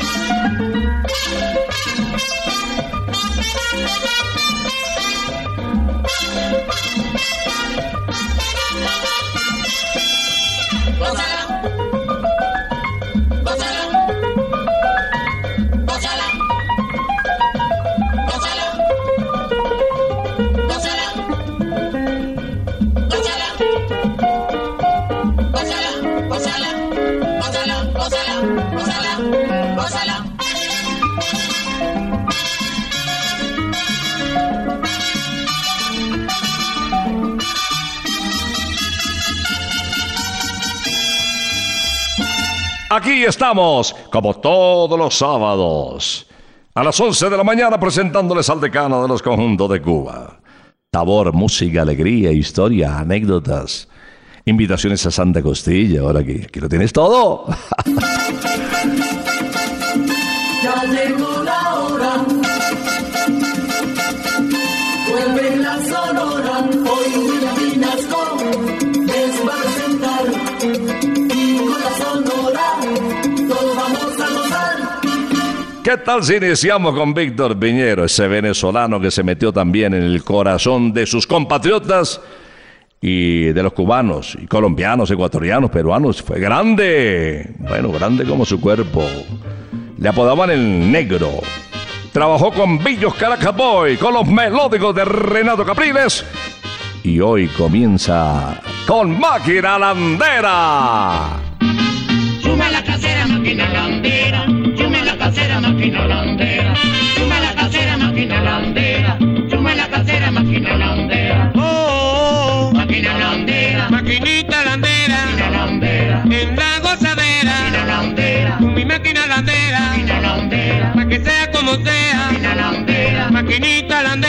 Thank you. Aquí estamos, como todos los sábados, a las 11 de la mañana presentándoles al decano de los conjuntos de Cuba. Sabor, música, alegría, historia, anécdotas, invitaciones a Santa Costilla. Ahora aquí lo tienes todo. ¿Qué tal si iniciamos con Víctor Piñero, ese venezolano que se metió también en el corazón de sus compatriotas y de los cubanos, y colombianos, ecuatorianos, peruanos? Fue grande, bueno, grande como su cuerpo. Le apodaban el negro. Trabajó con Billos Caracaboy, con los melódicos de Renato Capriles. Y hoy comienza con Máquina Landera. Suma la casera, máquina landera. Casera, máquina landera. Suma la casera, máquina landera. Suma la casera, máquina landera. Oh, oh, oh. Máquina landera. maquinita landera, Máquina landera. en la Máquina gozadera, landera. con mi máquina landera, Máquina landera. pa' que sea como sea, Máquina landera. maquinita landera,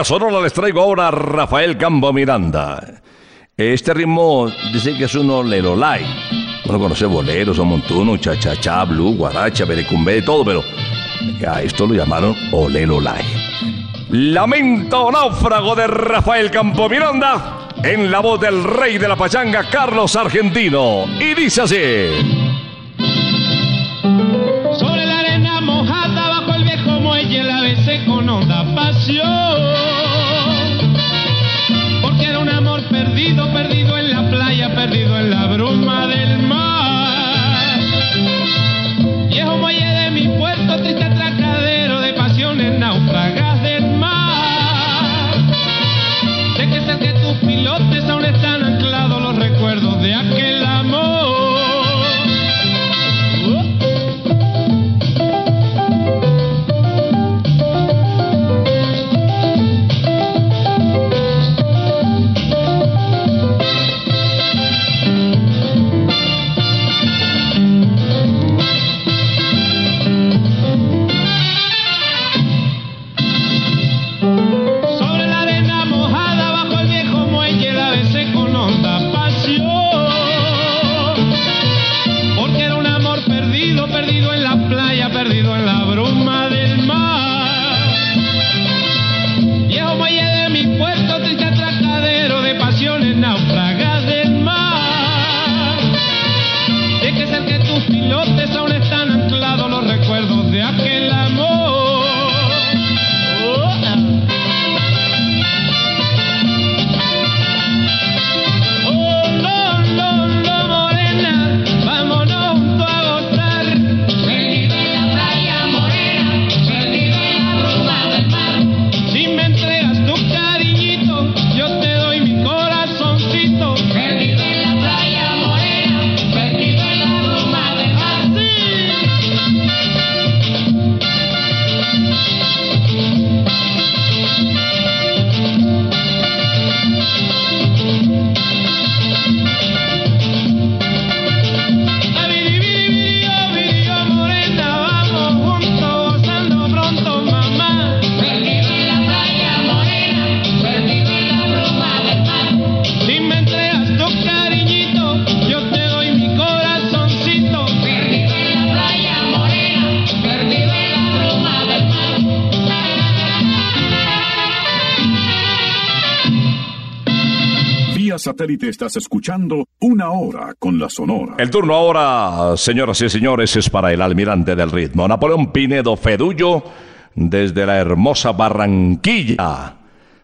Con la sonora les traigo ahora a Rafael Campo Miranda. Este ritmo dicen que es un olelolay. Uno conoce boleros, montuno, cha-cha-cha, blue, guaracha, berecumbe, de todo, pero a esto lo llamaron olelolay. Lamento náufrago de Rafael Campo Miranda en la voz del rey de la pachanga, Carlos Argentino. Y dice así. Sobre mi puerto, triste Satélite estás escuchando Una Hora con la Sonora. El turno ahora, señoras y señores, es para el almirante del ritmo, Napoleón Pinedo Fedullo, desde la hermosa Barranquilla,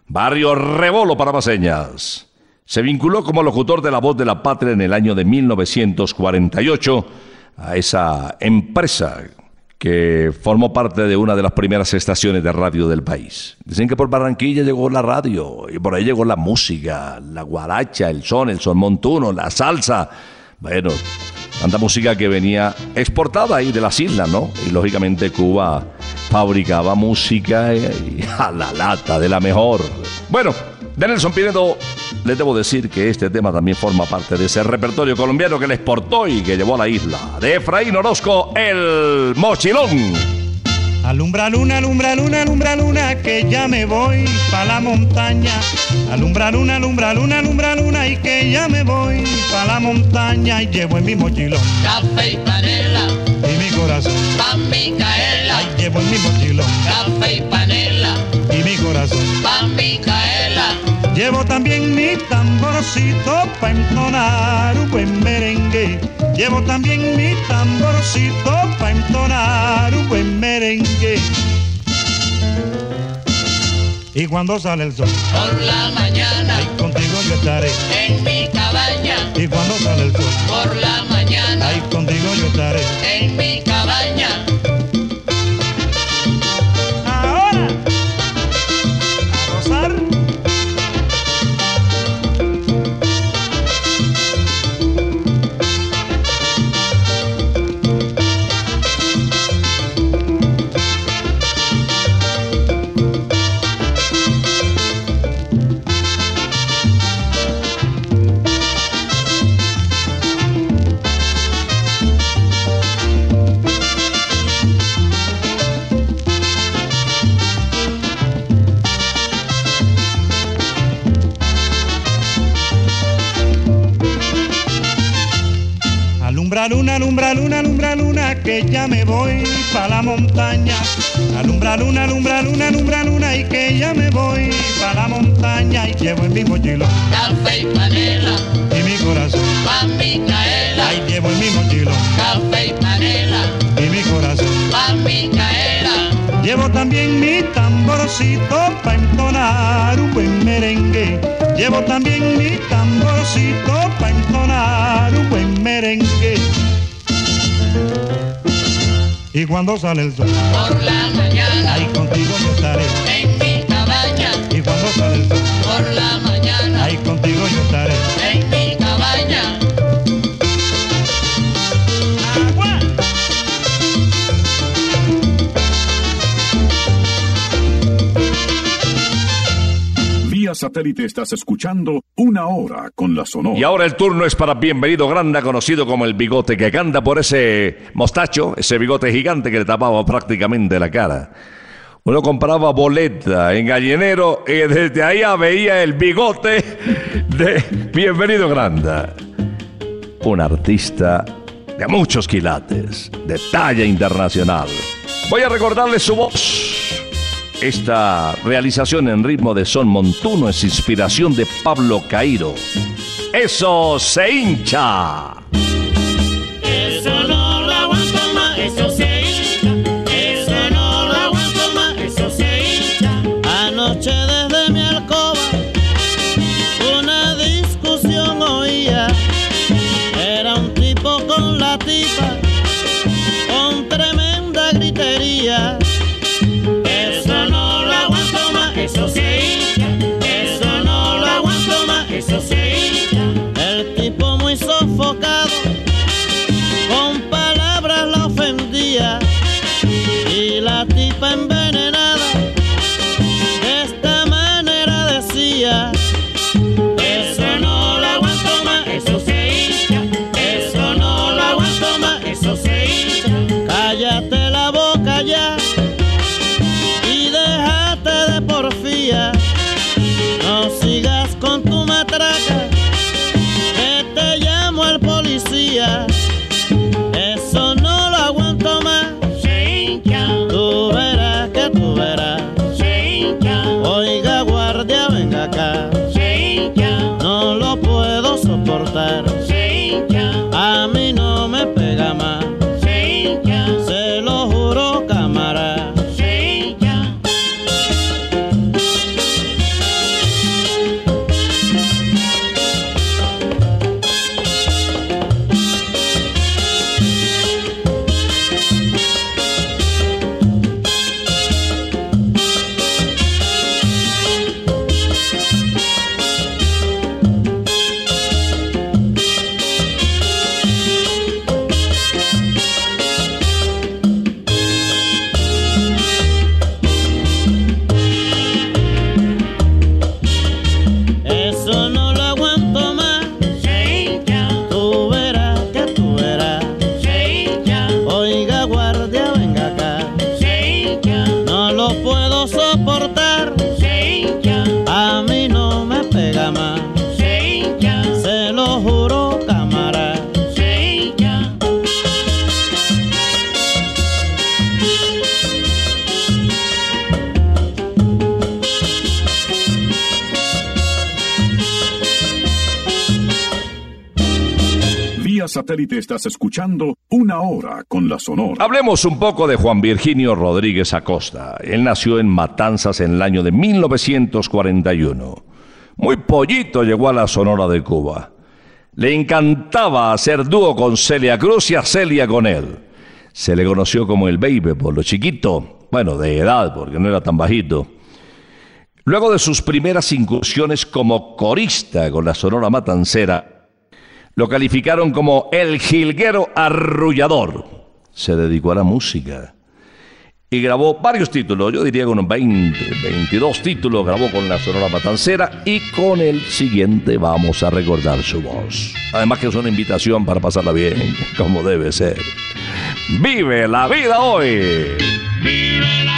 barrio Rebolo para Paseñas. Se vinculó como locutor de La Voz de la Patria en el año de 1948 a esa empresa que formó parte de una de las primeras estaciones de radio del país. Dicen que por Barranquilla llegó la radio y por ahí llegó la música, la guaracha, el son, el son montuno, la salsa. Bueno, tanta música que venía exportada ahí de las islas, ¿no? Y lógicamente Cuba fabricaba música eh, a la lata de la mejor. Bueno, de Nelson Pinedo les debo decir que este tema también forma parte de ese repertorio colombiano que le exportó y que llevó a la isla. De Efraín Orozco, el mochilón. Alumbra luna, alumbra luna, alumbra luna, que ya me voy pa' la montaña. Alumbra luna, alumbra luna, alumbra luna, y que ya me voy pa' la montaña. Y llevo en mi mochilón Café y panela, y mi corazón. pan Micaela, Ay, llevo en mi mochilón café y panela, y mi corazón. pan Micaela, Llevo también mi tamborcito pa' entonar un buen merengue. Llevo también mi tamborcito pa' entonar un buen merengue. Y cuando sale el sol, por la mañana, contigo yo estaré. en mi cabaña, Y cuando sale el sol, por la mañana, ahí contigo yo estaré. en mi cabaña. Que ya me voy pa' la montaña. Alumbra luna, alumbra luna, alumbra luna, y que ya me voy pa' la montaña. Y llevo en mi mochilo café y panela, y mi corazón. pa' Micaela, Ahí llevo en mi mochilo café y panela, y mi corazón. pa' Micaela, Llevo también mi tamborcito pa' entonar un buen merengue. Llevo también cuando sale el sol, por la mañana, satélite estás escuchando Una Hora con la Sonora. Y ahora el turno es para Bienvenido Granda, conocido como el bigote que canta por ese mostacho, ese bigote gigante que le tapaba prácticamente la cara. Uno compraba boleta en gallinero y desde ahí veía el bigote de Bienvenido Granda. Un artista de muchos quilates, de talla internacional. Voy a recordarle su voz. Esta realización en ritmo de son montuno es inspiración de Pablo Cairo. ¡Eso se hincha! Satélite estás escuchando Una Hora con la Sonora. Hablemos un poco de Juan Virginio Rodríguez Acosta. Él nació en Matanzas en el año de 1941. Muy pollito llegó a la Sonora de Cuba. Le encantaba hacer dúo con Celia Cruz y a Celia con él. Se le conoció como el baby por lo chiquito, bueno, de edad, porque no era tan bajito. Luego de sus primeras incursiones como corista con la Sonora Matancera, lo calificaron como el jilguero arrullador. Se dedicó a la música y grabó varios títulos, yo diría que unos 20, 22 títulos grabó con la Sonora Matancera y con el siguiente vamos a recordar su voz. Además que es una invitación para pasarla bien, como debe ser. Vive la vida hoy. Vive la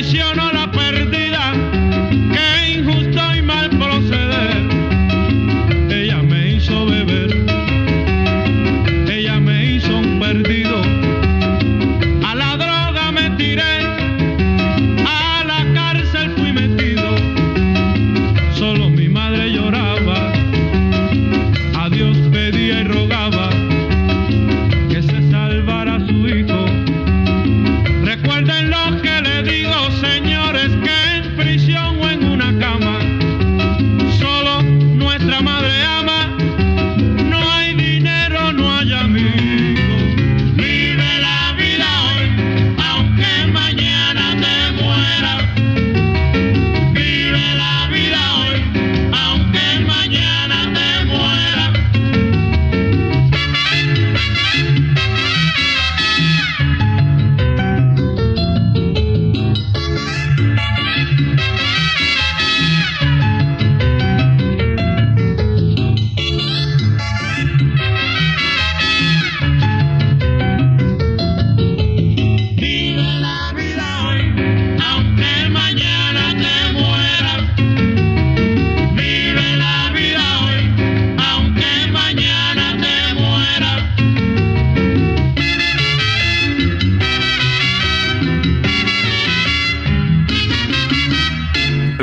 traición.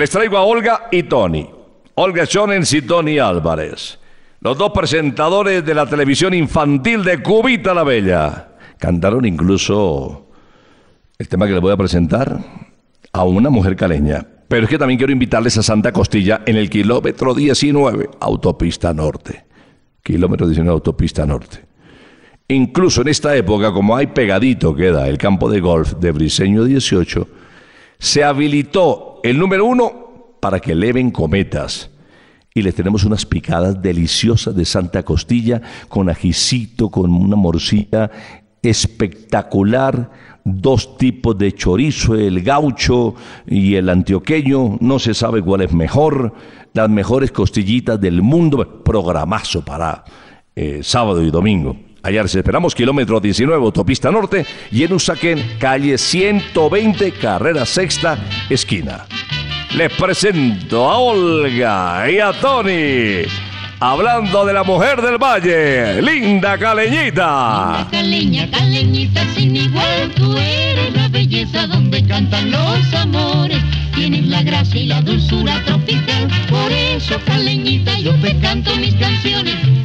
Les traigo a Olga y Tony. Olga Jones y Tony Álvarez. Los dos presentadores de la televisión infantil de Cubita la Bella. Cantaron incluso el tema que les voy a presentar a una mujer caleña. Pero es que también quiero invitarles a Santa Costilla en el kilómetro 19, autopista norte. Kilómetro 19, autopista norte. Incluso en esta época, como hay pegadito queda el campo de golf de Briseño 18, se habilitó el número uno para que eleven cometas. Y les tenemos unas picadas deliciosas de Santa Costilla con ajicito, con una morcilla espectacular, dos tipos de chorizo, el gaucho y el antioqueño, no se sabe cuál es mejor, las mejores costillitas del mundo, programazo para eh, sábado y domingo. Allá les esperamos, kilómetro 19, autopista norte, y en Usaquén, calle 120, carrera sexta, esquina. Les presento a Olga y a Tony, hablando de la mujer del valle, linda caleñita. Caleña, caleñita sin igual, tú eres la belleza donde cantan los amores. Tienes la gracia y la dulzura tropical, por eso caleñita yo te canto mis canciones.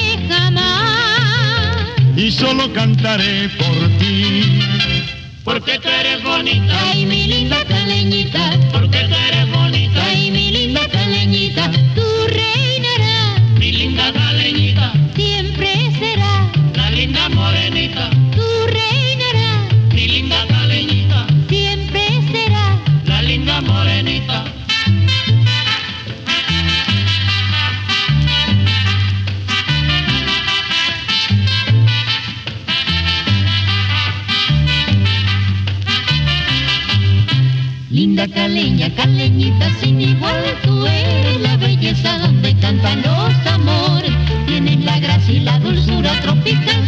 Y solo cantaré por ti. Porque tú eres bonita y mi linda caleñita. Porque tú eres bonita y mi linda caleñita. Linda caleña, caleñita sin igual, tú eres la belleza donde cantan los amores. Tienes la gracia y la dulzura tropical,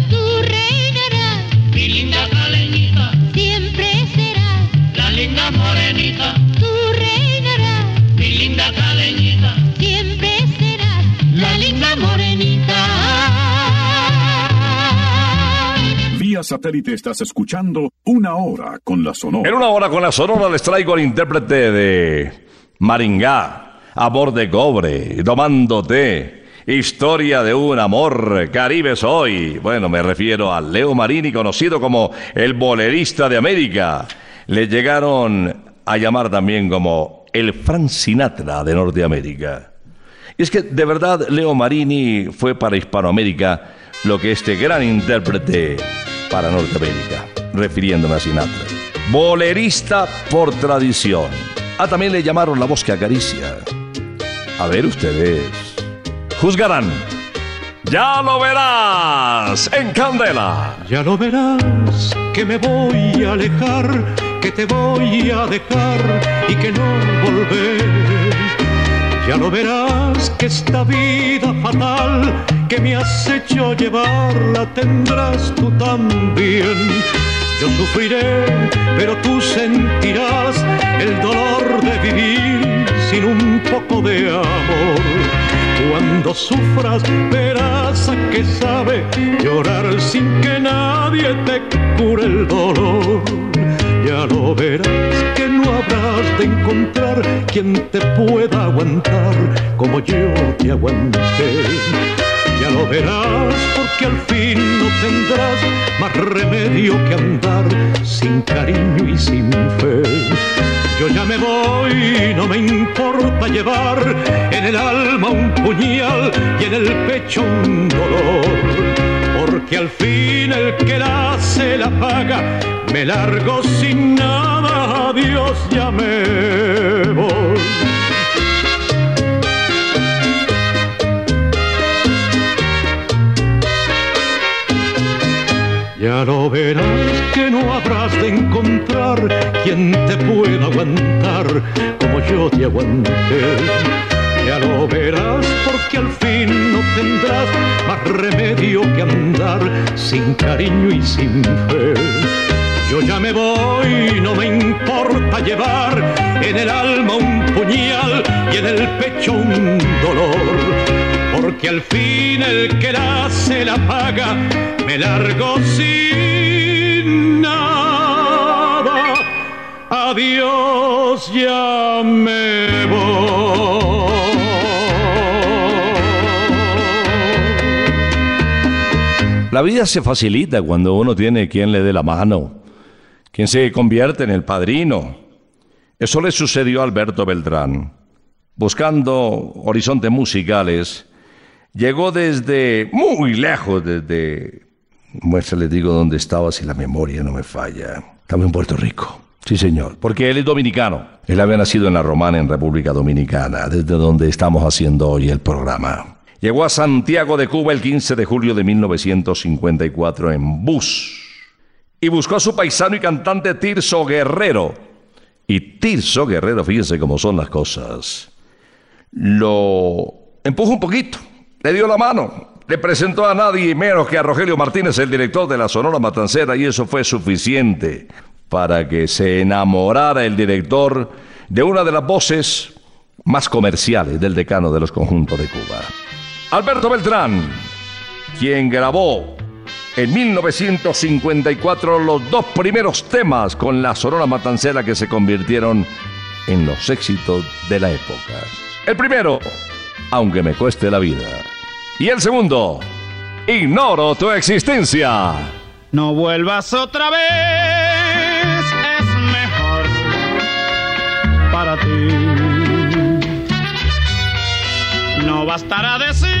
Satélite estás escuchando Una Hora con la Sonora. En una hora con la Sonora les traigo al intérprete de Maringá, Amor de Cobre, Tomándote, Historia de un Amor, Caribe Soy. Bueno, me refiero a Leo Marini, conocido como el bolerista de América. Le llegaron a llamar también como el Frank Sinatra de Norteamérica. Y es que de verdad Leo Marini fue para Hispanoamérica lo que este gran intérprete para Norteamérica, refiriéndome a Sinatra. Bolerista por tradición. Ah, también le llamaron la voz que acaricia. A ver ustedes. Juzgarán. Ya lo verás en Candela. Ya lo verás que me voy a alejar, que te voy a dejar y que no volver. Ya lo verás que esta vida fatal que me has hecho llevar la tendrás tú también. Yo sufriré, pero tú sentirás el dolor de vivir sin un poco de amor. Cuando sufras verás a qué sabe llorar sin que nadie te cure el dolor. Ya lo verás que habrás de encontrar quien te pueda aguantar como yo te aguanté. Ya lo verás porque al fin no tendrás más remedio que andar sin cariño y sin fe. Yo ya me voy, no me importa llevar en el alma un puñal y en el pecho un dolor. Porque al fin el que la hace la paga, me largo sin nada, adiós ya me voy. Ya lo verás que no habrás de encontrar quien te pueda aguantar como yo te aguanté. Ya lo verás porque al fin no tendrás más remedio que andar sin cariño y sin fe. Yo ya me voy, no me importa llevar en el alma un puñal y en el pecho un dolor porque al fin el que la se la paga, me largo sin nada. Adiós, ya me voy. La vida se facilita cuando uno tiene quien le dé la mano, quien se convierte en el padrino. Eso le sucedió a Alberto Beltrán. Buscando horizontes musicales, llegó desde muy lejos, desde... Muestra, les digo dónde estaba si la memoria no me falla. Estaba en Puerto Rico. Sí, señor. Porque él es dominicano. Él había nacido en La Romana, en República Dominicana, desde donde estamos haciendo hoy el programa. Llegó a Santiago de Cuba el 15 de julio de 1954 en bus. Y buscó a su paisano y cantante Tirso Guerrero. Y Tirso Guerrero, fíjense cómo son las cosas. Lo empujó un poquito, le dio la mano, le presentó a nadie menos que a Rogelio Martínez, el director de la Sonora Matancera, y eso fue suficiente para que se enamorara el director de una de las voces más comerciales del decano de los conjuntos de Cuba. Alberto Beltrán, quien grabó en 1954 los dos primeros temas con la Sonora Matancera que se convirtieron en los éxitos de la época. El primero, aunque me cueste la vida. Y el segundo, ignoro tu existencia. No vuelvas otra vez, es mejor para ti. No bastará decir,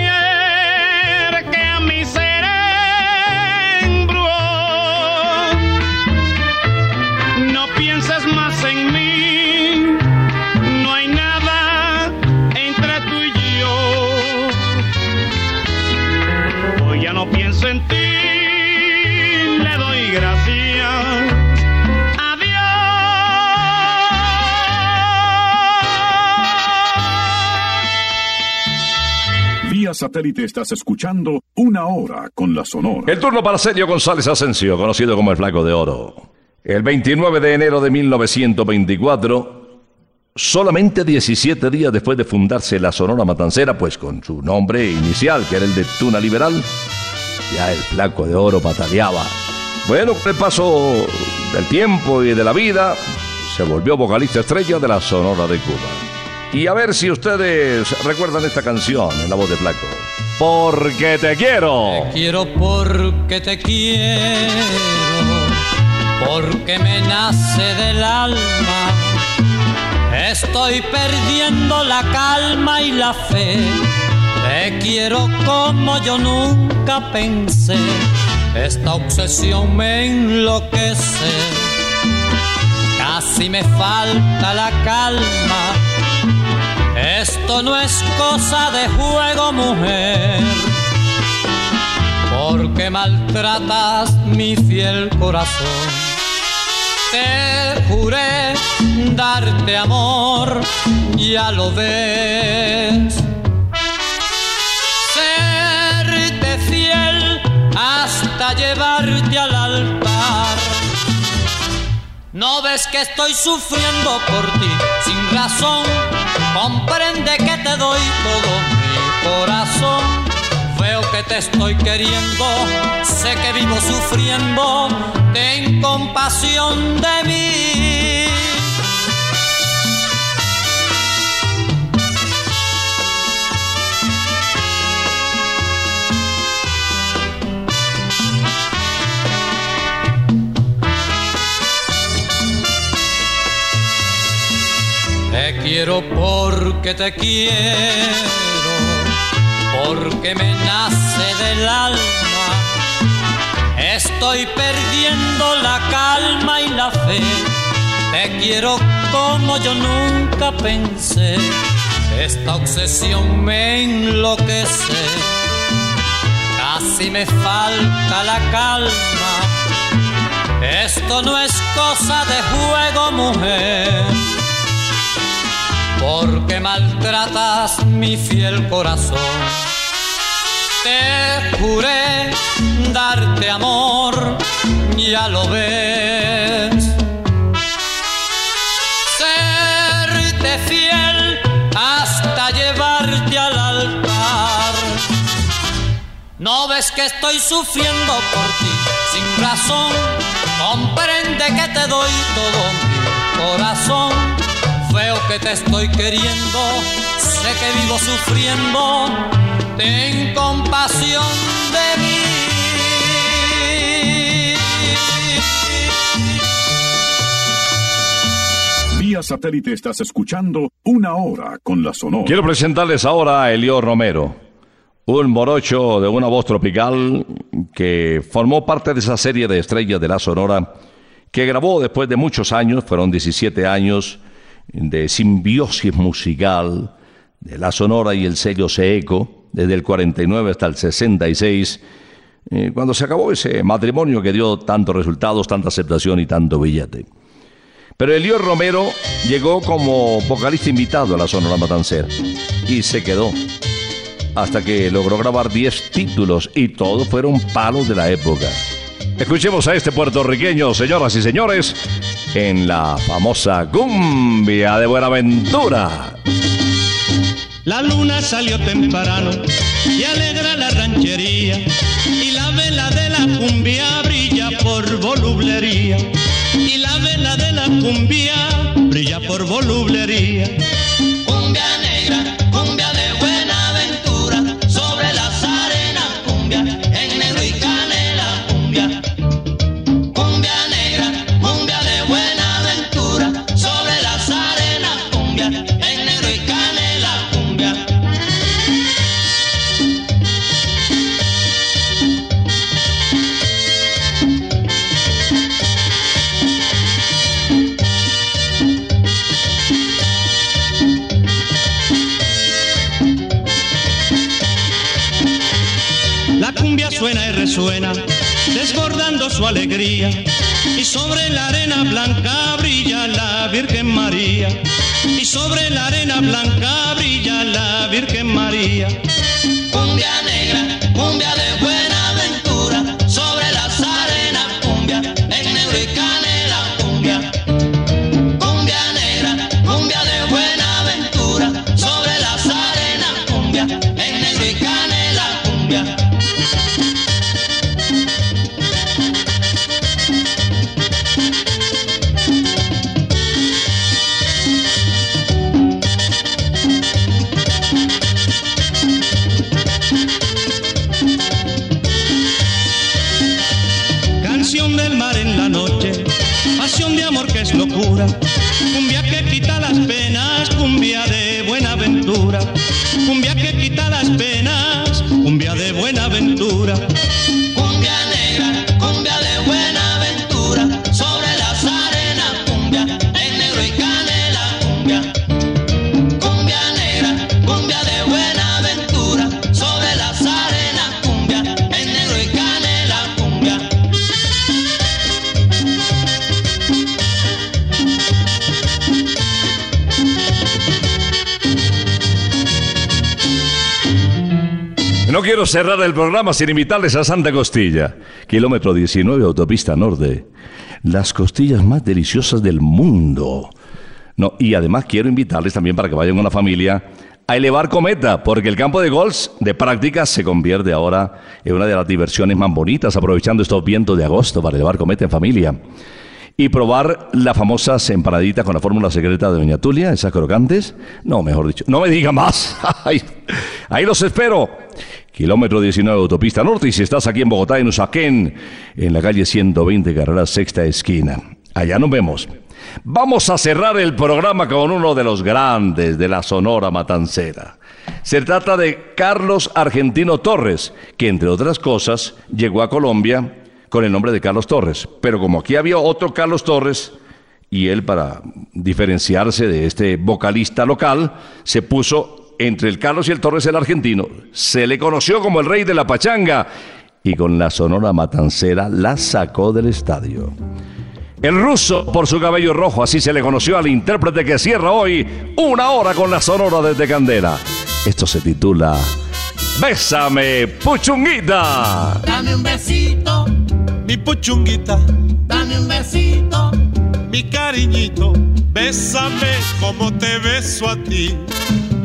satélite estás escuchando Una Hora con la Sonora. El turno para Sergio González Asensio, conocido como el Flaco de Oro. El 29 de enero de 1924, solamente 17 días después de fundarse la Sonora Matancera, pues con su nombre inicial, que era el de Tuna Liberal, ya el Flaco de Oro pataleaba. Bueno, el paso del tiempo y de la vida, se volvió vocalista estrella de la Sonora de Cuba. Y a ver si ustedes recuerdan esta canción en la voz de Flaco. Porque te quiero. Quiero porque te quiero, porque me nace del alma. Estoy perdiendo la calma y la fe. Te quiero como yo nunca pensé. Esta obsesión me enloquece. Casi me falta la calma. Esto no es cosa de juego, mujer. Porque maltratas mi fiel corazón. Te juré darte amor, ya lo ves. Serte fiel hasta llevarte al altar. No ves que estoy sufriendo por ti sin razón. Comprende que te doy todo mi corazón. Veo que te estoy queriendo, sé que vivo sufriendo. Ten compasión de mí. Quiero porque te quiero, porque me nace del alma. Estoy perdiendo la calma y la fe. Te quiero como yo nunca pensé. Esta obsesión me enloquece. Casi me falta la calma. Esto no es cosa de juego, mujer porque maltratas mi fiel corazón. Te juré darte amor, ya lo ves. Serte fiel hasta llevarte al altar. No ves que estoy sufriendo por ti sin razón. Comprende que te doy todo mi corazón que te estoy queriendo, sé que vivo sufriendo, ten compasión de mí. Vía satélite estás escuchando Una Hora con la Sonora. Quiero presentarles ahora a Elio Romero, un morocho de una voz tropical que formó parte de esa serie de estrellas de la Sonora que grabó después de muchos años, fueron 17 años de simbiosis musical de la Sonora y el sello Seeco, desde el 49 hasta el 66, eh, cuando se acabó ese matrimonio que dio tantos resultados, tanta aceptación y tanto billete. Pero Elio Romero llegó como vocalista invitado a la Sonora Matancera y se quedó hasta que logró grabar 10 títulos y todos fueron palos de la época. Escuchemos a este puertorriqueño, señoras y señores, en la famosa cumbia de Buenaventura. La luna salió temprano y alegra la ranchería y la vela de la cumbia brilla por volublería y la vela de la cumbia brilla por volublería. Sobre la arena blanca brilla la Virgen María. Cerrar el programa sin invitarles a Santa Costilla, kilómetro 19, autopista norte. Las costillas más deliciosas del mundo. No, y además quiero invitarles también para que vayan con la familia a elevar cometa, porque el campo de golf de práctica se convierte ahora en una de las diversiones más bonitas, aprovechando estos vientos de agosto para elevar cometa en familia. Y probar las famosas empanaditas con la fórmula secreta de Doña Tulia, esas crocantes. No, mejor dicho, no me diga más. Ahí los espero. Kilómetro 19 autopista norte y si estás aquí en Bogotá, en Usaquén, en la calle 120, carrera sexta esquina. Allá nos vemos. Vamos a cerrar el programa con uno de los grandes de la Sonora Matancera. Se trata de Carlos Argentino Torres, que entre otras cosas llegó a Colombia con el nombre de Carlos Torres. Pero como aquí había otro Carlos Torres, y él para diferenciarse de este vocalista local, se puso entre el Carlos y el Torres el argentino. Se le conoció como el rey de la pachanga y con la sonora matancera la sacó del estadio. El ruso por su cabello rojo, así se le conoció al intérprete que cierra hoy una hora con la sonora desde Candela. Esto se titula Bésame, Puchunguita. Dame un besito, Mi puchunguita, dame un besito, mi cariñito, bésame como te beso a ti.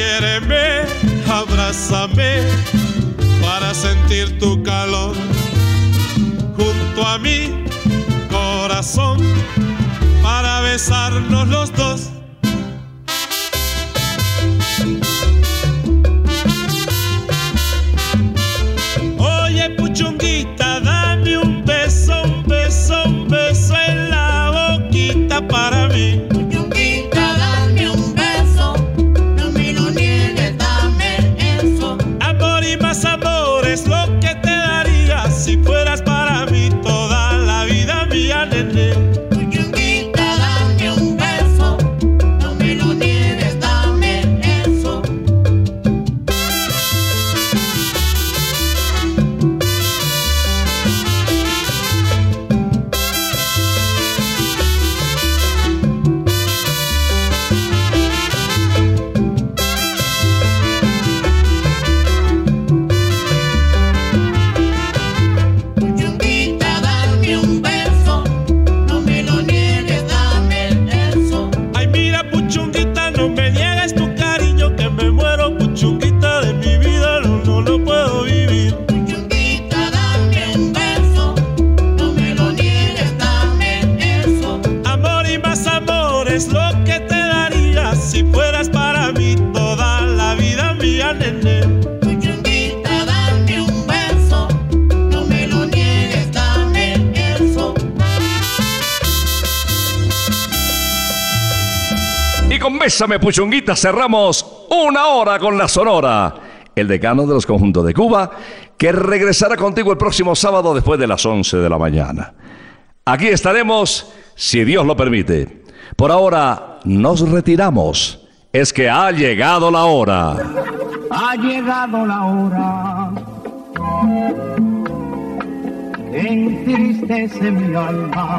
Quiéreme, abrázame para sentir tu calor. Junto a mi corazón para besarnos los dos. Bésame Puchunguita cerramos una hora con la Sonora. el decano de los conjuntos de Cuba, que regresará contigo el próximo sábado después de las 11 de la mañana. Aquí estaremos, si Dios lo permite. Por ahora, nos retiramos. Es que ha llegado la hora. Ha llegado la hora entristece mi alma.